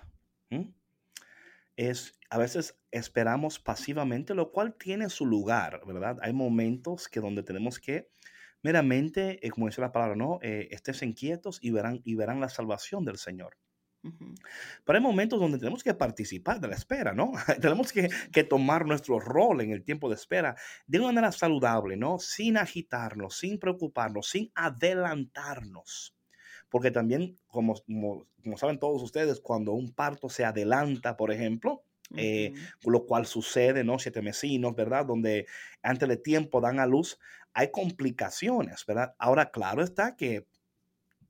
[SPEAKER 2] Es, a veces esperamos pasivamente, lo cual tiene su lugar, ¿verdad? Hay momentos que donde tenemos que meramente, como dice la palabra, ¿no? estés inquietos y verán, y verán la salvación del Señor. Pero hay momentos donde tenemos que participar de la espera, ¿no? tenemos que, que, tomar nuestro rol en el tiempo de espera de una manera saludable, ¿no? Sin agitarnos, sin preocuparnos, sin adelantarnos. Porque también, como, como, saben todos ustedes, cuando un parto se adelanta, por ejemplo, eh, lo cual sucede, ¿no? Siete mesinos, ¿verdad? Donde antes de tiempo dan a luz, hay complicaciones, ¿verdad? Ahora, claro está que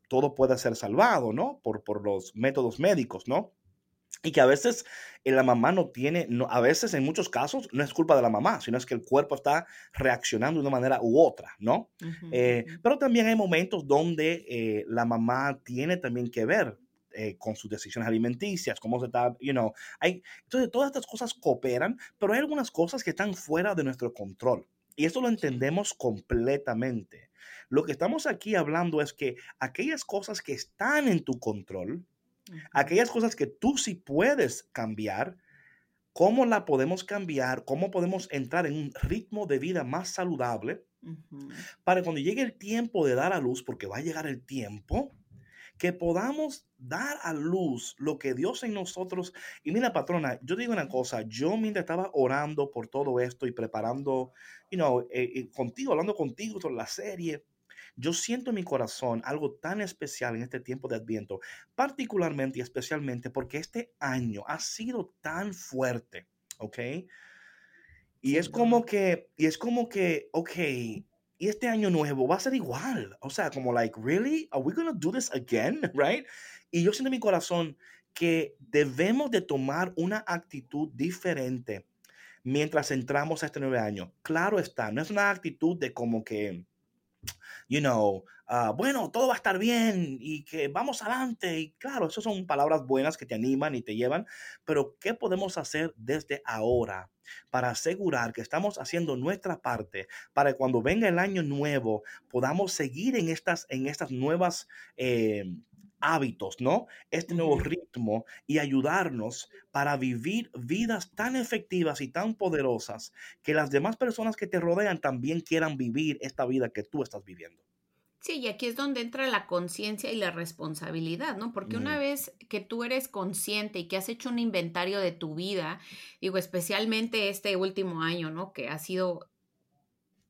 [SPEAKER 2] todo puede ser salvado, ¿no? Por, por los métodos médicos, ¿no? Y que a veces eh, la mamá no tiene, no, a veces en muchos casos no es culpa de la mamá, sino es que el cuerpo está reaccionando de una manera u otra, ¿no? Eh, pero también hay momentos donde eh, la mamá tiene también que ver con sus decisiones alimenticias, cómo se está, you know, hay, entonces todas estas cosas cooperan, pero hay algunas cosas que están fuera de nuestro control. Y esto lo entendemos completamente. Lo que estamos aquí hablando es que aquellas cosas que están en tu control, aquellas cosas que tú sí puedes cambiar, ¿cómo la podemos cambiar? ¿Cómo podemos entrar en un ritmo de vida más saludable? Para cuando llegue el tiempo de dar a luz, porque va a llegar el tiempo, que podamos dar a luz lo que Dios en nosotros. Y mira, patrona, yo digo una cosa, yo mientras estaba orando por todo esto y preparando, you know, eh, eh, contigo, hablando contigo sobre la serie, yo siento en mi corazón algo tan especial en este tiempo de Adviento, particularmente y especialmente porque este año ha sido tan fuerte, ¿ok? Y es como que, y es como que, ok, y este año nuevo va a ser igual. O sea, como like, really? Are we to do this again? Right? Y yo siento en mi corazón que debemos de tomar una actitud diferente mientras entramos a este nuevo año. Claro está, no es una actitud de como que, you know, uh, bueno, todo va a estar bien y que vamos adelante. Y claro, esas son palabras buenas que te animan y te llevan, pero ¿qué podemos hacer desde ahora para asegurar que estamos haciendo nuestra parte para que cuando venga el año nuevo podamos seguir en estas, en estas nuevas... Eh, hábitos, ¿no? Este nuevo ritmo y ayudarnos para vivir vidas tan efectivas y tan poderosas que las demás personas que te rodean también quieran vivir esta vida que tú estás viviendo.
[SPEAKER 3] Sí, y aquí es donde entra la conciencia y la responsabilidad, ¿no? Porque una vez que tú eres consciente y que has hecho un inventario de tu vida, digo, especialmente este último año, ¿no? Que ha sido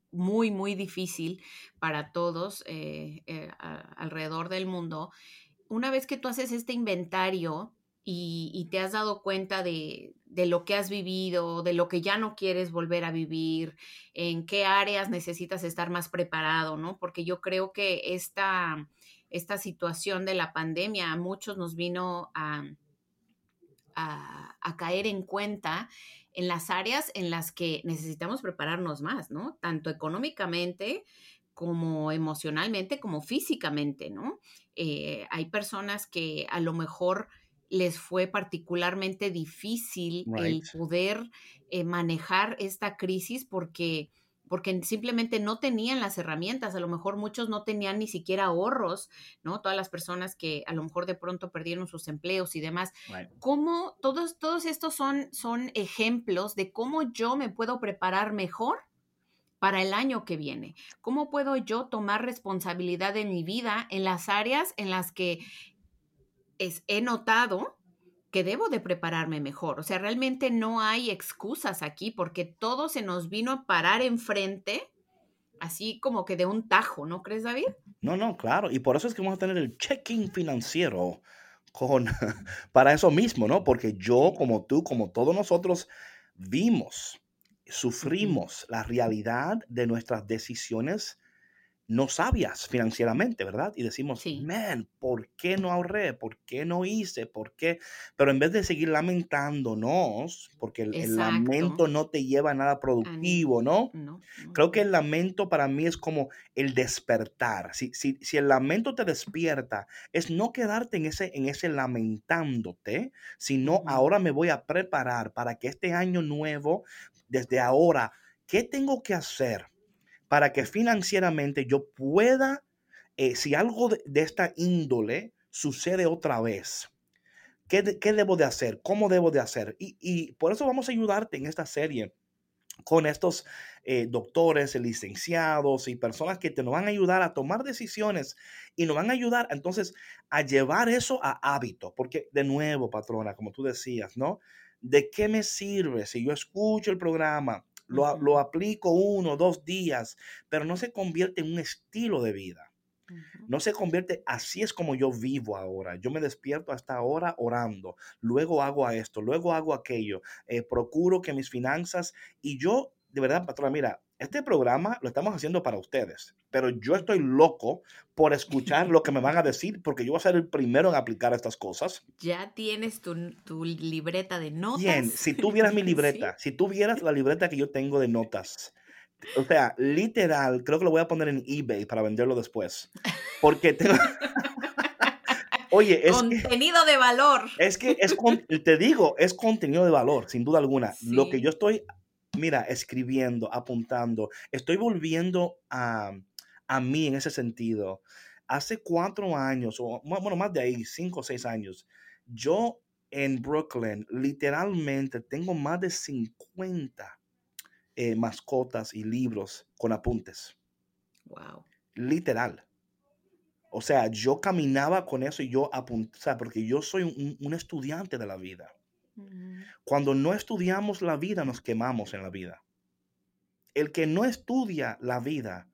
[SPEAKER 3] muy, muy difícil para todos eh, eh, alrededor del mundo. Una vez que tú haces este inventario, y, te has dado cuenta de, lo que has vivido, de lo que ya no quieres volver a vivir, en qué áreas necesitas estar más preparado, ¿no? Porque yo creo que esta, esta situación de la pandemia a muchos nos vino a, a, caer en cuenta en las áreas en las que necesitamos prepararnos más, ¿no? Tanto económicamente como emocionalmente, como físicamente, ¿no? Eh, hay personas que a lo mejor les fue particularmente difícil el poder eh, manejar esta crisis porque porque simplemente no tenían las herramientas, a lo mejor muchos no tenían ni siquiera ahorros, ¿no? Todas las personas que a lo mejor de pronto perdieron sus empleos y demás. ¿Cómo todos, todos estos son, son ejemplos de cómo yo me puedo preparar mejor para el año que viene? ¿Cómo puedo yo tomar responsabilidad de mi vida en las áreas en las que es, he notado que debo de prepararme mejor. O sea, realmente no hay excusas aquí porque todo se nos vino a parar enfrente, así como que de un tajo, ¿no crees, David?
[SPEAKER 2] No, no, claro. Y por eso es que vamos a tener el checking financiero con, para eso mismo, ¿no? Porque yo, como tú, como todos nosotros, vimos, sufrimos la realidad de nuestras decisiones no sabias financieramente, ¿verdad? Y decimos, man, ¿por qué no ahorré? ¿Por qué no hice? ¿Por qué? Pero en vez de seguir lamentándonos, porque el, lamento no te lleva a nada productivo, ¿no? Creo que el lamento para mí es como el despertar. Si, si, si, el lamento te despierta, es no quedarte en ese, en ese lamentándote, sino ahora me voy a preparar para que este año nuevo, desde ahora, ¿qué tengo que hacer? Para que financieramente yo pueda, eh, si algo de, esta índole sucede otra vez, ¿qué, debo de hacer? ¿Cómo debo de hacer? Y, por eso vamos a ayudarte en esta serie con estos eh, doctores, licenciados y personas que te nos van a ayudar a tomar decisiones y nos van a ayudar entonces a llevar eso a hábito. Porque de nuevo, patrona, como tú decías, ¿no? ¿De qué me sirve si yo escucho el programa, lo, lo aplico uno, dos días, pero no se convierte en un estilo de vida? No se convierte, así es como yo vivo ahora. Yo me despierto hasta ahora orando, luego hago esto, luego hago aquello, eh, procuro que mis finanzas y yo, de verdad, patrona, mira, este programa lo estamos haciendo para ustedes, pero yo estoy loco por escuchar lo que me van a decir porque yo voy a ser el primero en aplicar estas cosas.
[SPEAKER 3] Ya tienes tu, libreta de notas.
[SPEAKER 2] Bien, si tú vieras mi libreta, si tú vieras la libreta que yo tengo de notas, o sea, literal, creo que lo voy a poner en eBay para venderlo después. Porque tengo...
[SPEAKER 3] Oye, es contenido de valor.
[SPEAKER 2] Es que es te digo, es contenido de valor, sin duda alguna. Lo que yo estoy, mira, escribiendo, apuntando, estoy volviendo a, a mí en ese sentido. Hace cuatro años, o bueno, más de ahí, cinco o seis años, yo en Brooklyn, literalmente tengo más de 50 eh, mascotas y libros con apuntes.
[SPEAKER 3] Wow.
[SPEAKER 2] Literal. O sea, yo caminaba con eso y yo apuntaba, porque yo soy un, estudiante de la vida. Cuando no estudiamos la vida, nos quemamos en la vida. El que no estudia la vida,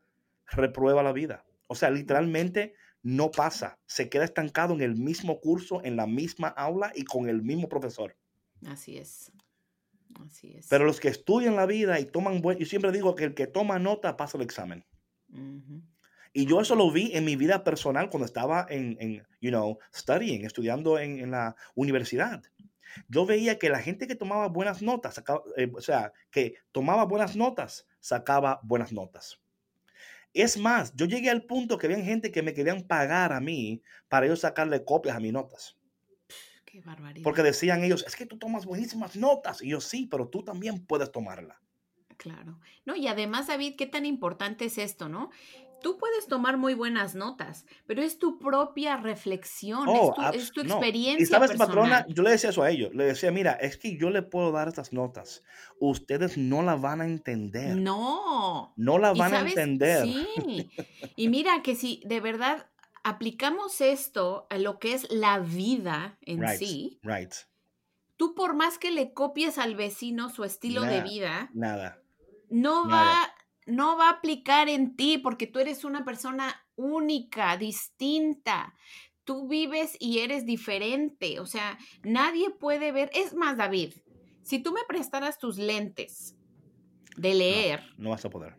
[SPEAKER 2] reprueba la vida. O sea, literalmente no pasa, se queda estancado en el mismo curso, en la misma aula y con el mismo profesor.
[SPEAKER 3] Así es.
[SPEAKER 2] Pero los que estudian la vida y toman buen, yo siempre digo que el que toma nota pasa el examen. Y yo eso lo vi en mi vida personal cuando estaba en, en you know, studying, estudiando en, en, la universidad. Yo veía que la gente que tomaba buenas notas, eh, o sea, que tomaba buenas notas, sacaba buenas notas. Es más, yo llegué al punto que había gente que me querían pagar a mí para yo sacarle copias a mis notas. Porque decían ellos, es que tú tomas buenísimas notas. Y yo, sí, pero tú también puedes tomarla.
[SPEAKER 3] Claro. No, y además, David, qué tan importante es esto, ¿no? Tú puedes tomar muy buenas notas, pero es tu propia reflexión, es, tu, experiencia. Y sabes, patrona,
[SPEAKER 2] yo le decía eso a ellos. Le decía, mira, es que yo le puedo dar estas notas. Ustedes no la van a entender.
[SPEAKER 3] No.
[SPEAKER 2] No la van a entender.
[SPEAKER 3] Sí. y mira que si de verdad aplicamos esto a lo que es la vida en sí,
[SPEAKER 2] right.
[SPEAKER 3] tú por más que le copies al vecino su estilo de vida,
[SPEAKER 2] nada.
[SPEAKER 3] No va no va a aplicar en ti porque tú eres una persona única, distinta. Tú vives y eres diferente, o sea, nadie puede ver, es más, David, si tú me prestaras tus lentes de leer,
[SPEAKER 2] no vas a poder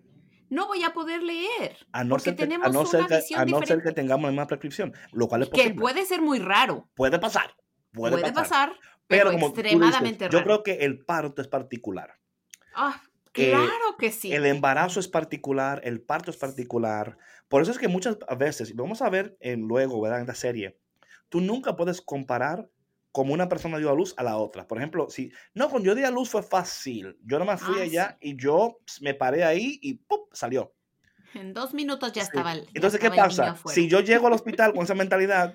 [SPEAKER 3] no voy a poder leer.
[SPEAKER 2] A no, ser que, tenemos no ser a no ser que tengamos la misma prescripción, lo cual es posible.
[SPEAKER 3] Que puede ser muy raro.
[SPEAKER 2] Puede pasar. Puede,
[SPEAKER 3] pasar, pero, extremadamente raro.
[SPEAKER 2] Yo creo que el parto es particular.
[SPEAKER 3] Ah, claro que sí.
[SPEAKER 2] El embarazo es particular, el parto es particular. Por eso es que muchas veces, vamos a ver en luego, ¿verdad? En la serie, tú nunca puedes comparar como una persona dio a luz a la otra. Por ejemplo, si, no, cuando yo di a luz fue fácil. Yo nomás fui ah, allá y yo me paré ahí y ¡pum! salió.
[SPEAKER 3] En dos minutos ya estaba el
[SPEAKER 2] Entonces, ¿qué pasa? Si yo llego al hospital con esa mentalidad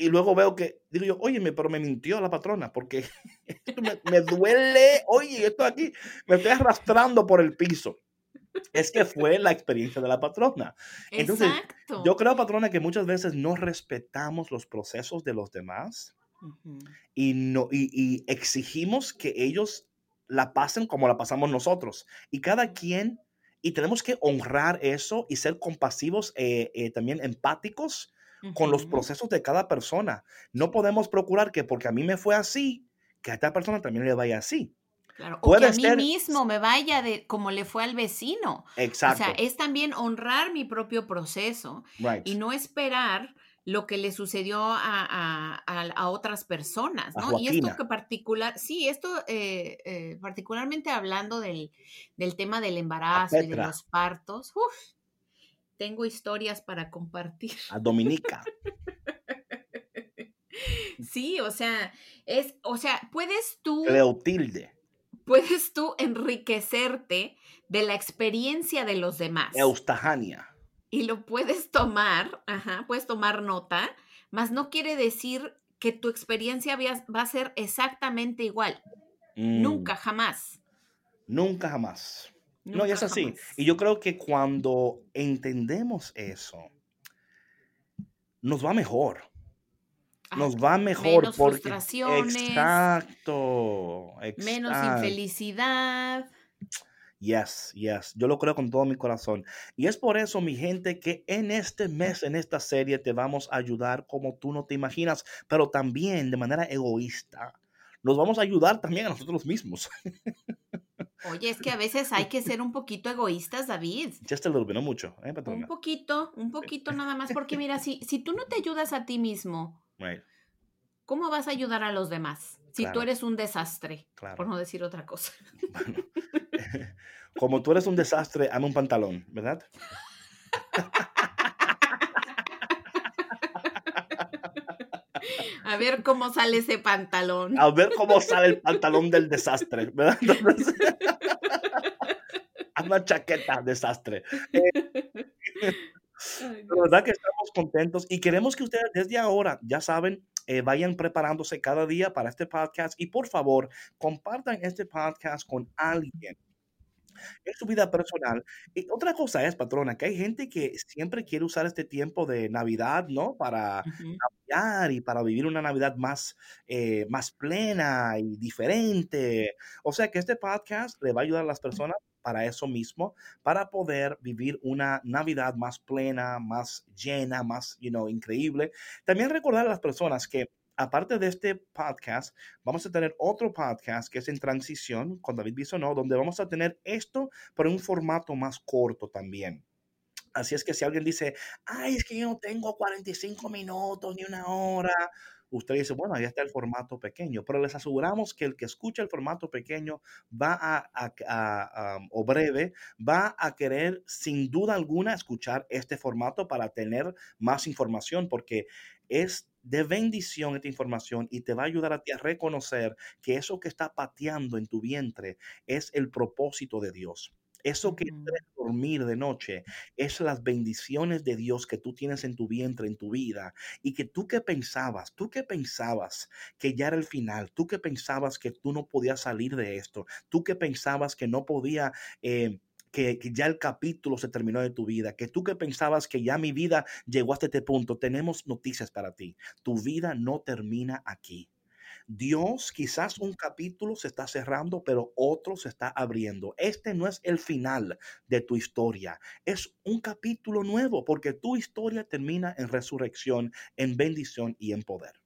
[SPEAKER 2] y luego veo que, digo yo, óyeme, pero me mintió la patrona porque me, duele, oye, esto aquí, me estoy arrastrando por el piso. Es que fue la experiencia de la patrona. Entonces, Exacto. yo creo, patrona, que muchas veces no respetamos los procesos de los demás y, no, y, exigimos que ellos la pasen como la pasamos nosotros. Y cada quien, y tenemos que honrar eso y ser compasivos, eh, eh, también empáticos con los procesos de cada persona. No podemos procurar que porque a mí me fue así, que a esta persona también le vaya así.
[SPEAKER 3] o que a mí mismo me vaya de como le fue al vecino.
[SPEAKER 2] Exacto.
[SPEAKER 3] O sea, es también honrar mi propio proceso y no esperar lo que le sucedió a, otras personas, ¿no? Y esto que particular, sí, esto eh, eh, particularmente hablando del, tema del embarazo y de los partos, tengo historias para compartir.
[SPEAKER 2] A Dominica.
[SPEAKER 3] sí, o sea, es, o sea, puedes tú...
[SPEAKER 2] Cleotilde.
[SPEAKER 3] Puedes tú enriquecerte de la experiencia de los demás.
[SPEAKER 2] Eustahania
[SPEAKER 3] y lo puedes tomar, ajá, puedes tomar nota, mas no quiere decir que tu experiencia va a ser exactamente igual. Mm. Nunca, jamás.
[SPEAKER 2] Nunca jamás. No, y es así. Y yo creo que cuando entendemos eso, nos va mejor. Nos va mejor
[SPEAKER 3] menos frustraciones.
[SPEAKER 2] Exacto,
[SPEAKER 3] Menos infelicidad.
[SPEAKER 2] Yes, yes. Yo lo creo con todo mi corazón. Y es por eso, mi gente, que en este mes, en esta serie, te vamos a ayudar como tú no te imaginas, pero también de manera egoísta. Nos vamos a ayudar también a nosotros mismos.
[SPEAKER 3] Oye, es que a veces hay que ser un poquito egoístas, David.
[SPEAKER 2] Just a little bit, no mucho. ¿eh,
[SPEAKER 3] un poquito, un poquito nada más, porque mira, si, si tú no te ayudas a ti mismo, ¿cómo vas a ayudar a los demás? Si tú eres un desastre, por no decir otra cosa.
[SPEAKER 2] como tú eres un desastre, ame un pantalón, ¿verdad?
[SPEAKER 3] A ver cómo sale ese pantalón.
[SPEAKER 2] A ver cómo sale el pantalón del desastre, ¿verdad? una chaqueta desastre. Eh, la verdad que estamos contentos y queremos que ustedes desde ahora, ya saben, eh, vayan preparándose cada día para este podcast y por favor compartan este podcast con alguien en su vida personal. Y otra cosa es, patrona, que hay gente que siempre quiere usar este tiempo de Navidad, ¿no? Para cambiar y para vivir una Navidad más, eh, más plena y diferente. O sea que este podcast le va a ayudar a las personas para eso mismo, para poder vivir una Navidad más plena, más llena, más, you know, increíble. También recordar a las personas que aparte de este podcast, vamos a tener otro podcast que es en transición con David Bisonó, donde vamos a tener esto, pero en un formato más corto también. Así es que si alguien dice, ay, es que yo no tengo 45 minutos ni una hora, usted dice, bueno, ahí está el formato pequeño, pero les aseguramos que el que escucha el formato pequeño va a, o breve, va a querer sin duda alguna escuchar este formato para tener más información, porque es de bendición esta información y te va a ayudar a ti a reconocer que eso que está pateando en tu vientre es el propósito de Dios. Eso que debes dormir de noche es las bendiciones de Dios que tú tienes en tu vientre, en tu vida, y que tú que pensabas, tú que pensabas que ya era el final, tú que pensabas que tú no podías salir de esto, tú que pensabas que no podía... Eh, que, que, ya el capítulo se terminó de tu vida, que tú que pensabas que ya mi vida llegó hasta este punto, tenemos noticias para ti. Tu vida no termina aquí. Dios, quizás un capítulo se está cerrando, pero otro se está abriendo. Este no es el final de tu historia, es un capítulo nuevo, porque tu historia termina en resurrección, en bendición y en poder.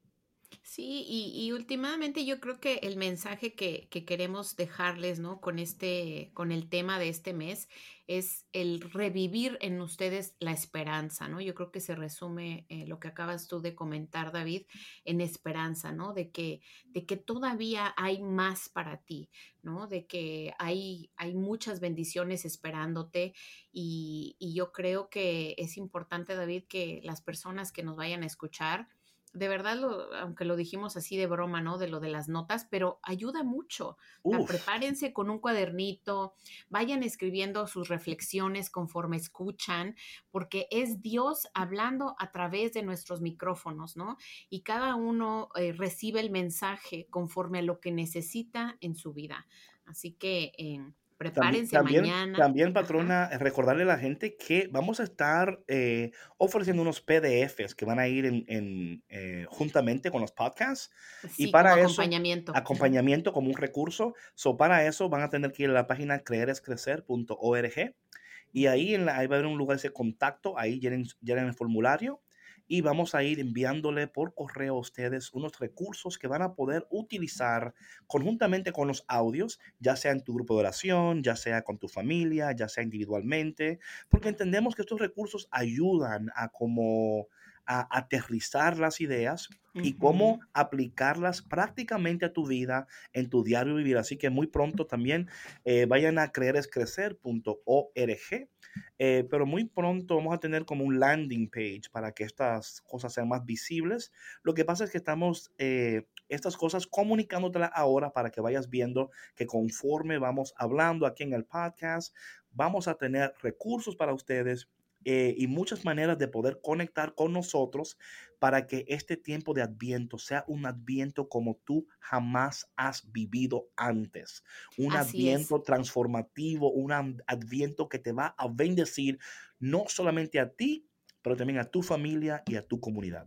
[SPEAKER 3] Sí, y, últimamente yo creo que el mensaje que, que, queremos dejarles, ¿no? Con este, con el tema de este mes, es el revivir en ustedes la esperanza, ¿no? Yo creo que se resume eh, lo que acabas tú de comentar, David, en esperanza, ¿no? De que, de que todavía hay más para ti, ¿no? De que hay, hay muchas bendiciones esperándote y, y yo creo que es importante, David, que las personas que nos vayan a escuchar, de verdad, aunque lo dijimos así de broma, ¿no? De lo de las notas, pero ayuda mucho. prepárense con un cuadernito, vayan escribiendo sus reflexiones conforme escuchan, porque es Dios hablando a través de nuestros micrófonos, ¿no? Y cada uno eh, recibe el mensaje conforme a lo que necesita en su vida. Así que... Eh, Prepárense
[SPEAKER 2] también,
[SPEAKER 3] mañana.
[SPEAKER 2] También, patrona, recordarle a la gente que vamos a estar eh, ofreciendo unos PDFs que van a ir en, eh, juntamente con los podcasts. y para eso,
[SPEAKER 3] acompañamiento.
[SPEAKER 2] Acompañamiento como un recurso. So, para eso van a tener que ir a la página creerescrecer.org y ahí, en la, ahí va a haber un lugar de contacto, ahí llenen, llenen el formulario y vamos a ir enviándole por correo a ustedes unos recursos que van a poder utilizar conjuntamente con los audios, ya sea en tu grupo de oración, ya sea con tu familia, ya sea individualmente, porque entendemos que estos recursos ayudan a como a aterrizar las ideas y cómo aplicarlas prácticamente a tu vida, en tu diario vivir. Así que muy pronto también eh, vayan a creerescrecer.org eh, pero muy pronto vamos a tener como un landing page para que estas cosas sean más visibles. Lo que pasa es que estamos eh, estas cosas comunicándotelas ahora para que vayas viendo que conforme vamos hablando aquí en el podcast, vamos a tener recursos para ustedes eh, y muchas maneras de poder conectar con nosotros para que este tiempo de adviento sea un adviento como tú jamás has vivido antes. Un adviento transformativo, un adviento que te va a bendecir no solamente a ti, pero también a tu familia y a tu comunidad.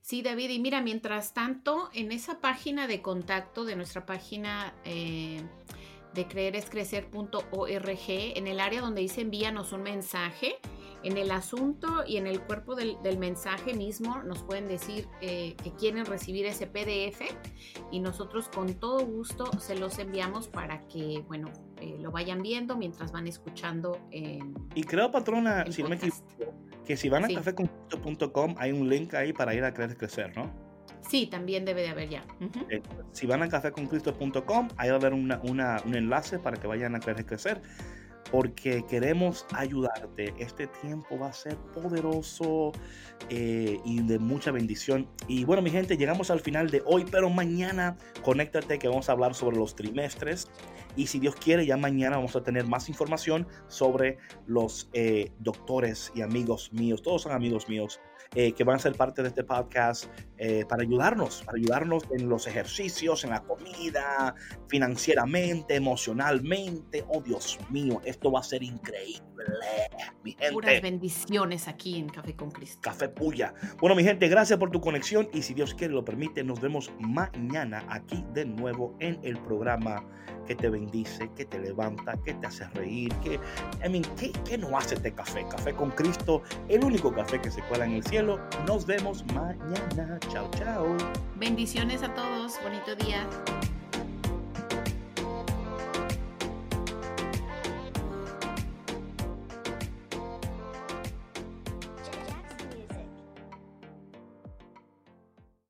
[SPEAKER 3] Sí, David, y mira, mientras tanto, en esa página de contacto de nuestra página eh, de creerescrecer.org, en el área donde dice envíanos un mensaje, en el asunto y en el cuerpo del, mensaje mismo nos pueden decir eh, que quieren recibir ese PDF y nosotros con todo gusto se los enviamos para que, bueno, eh, lo vayan viendo mientras van escuchando.
[SPEAKER 2] y creo, patrona, si no me equivoco, que si van a cafeconcristo.com hay un link ahí para ir a Creer Crecer, ¿no?
[SPEAKER 3] Sí, también debe de haber ya.
[SPEAKER 2] Eh, si van a cafeconcristo.com, ahí va a haber una, un enlace para que vayan a Creer Crecer porque queremos ayudarte. Este tiempo va a ser poderoso eh, y de mucha bendición. Y bueno, mi gente, llegamos al final de hoy, pero mañana conéctate que vamos a hablar sobre los trimestres. Y si Dios quiere, ya mañana vamos a tener más información sobre los eh, doctores y amigos míos. Todos son amigos míos eh, que van a ser parte de este podcast eh, para ayudarnos, para ayudarnos en los ejercicios, en la comida, financieramente, emocionalmente. Oh, Dios mío, esto va a ser increíble,
[SPEAKER 3] mi gente. Puras bendiciones aquí en Café con Cristo.
[SPEAKER 2] Café Puya. Bueno, mi gente, gracias por tu conexión y si Dios quiere lo permite, nos vemos mañana aquí de nuevo en el programa que te bendice, que te levanta, que te hace reír, que, I mean, ¿qué, ¿qué no hace este café? Café con Cristo, el único café que se cuela en el cielo. Nos vemos mañana. Chao, chao.
[SPEAKER 3] Bendiciones a todos. Bonito día.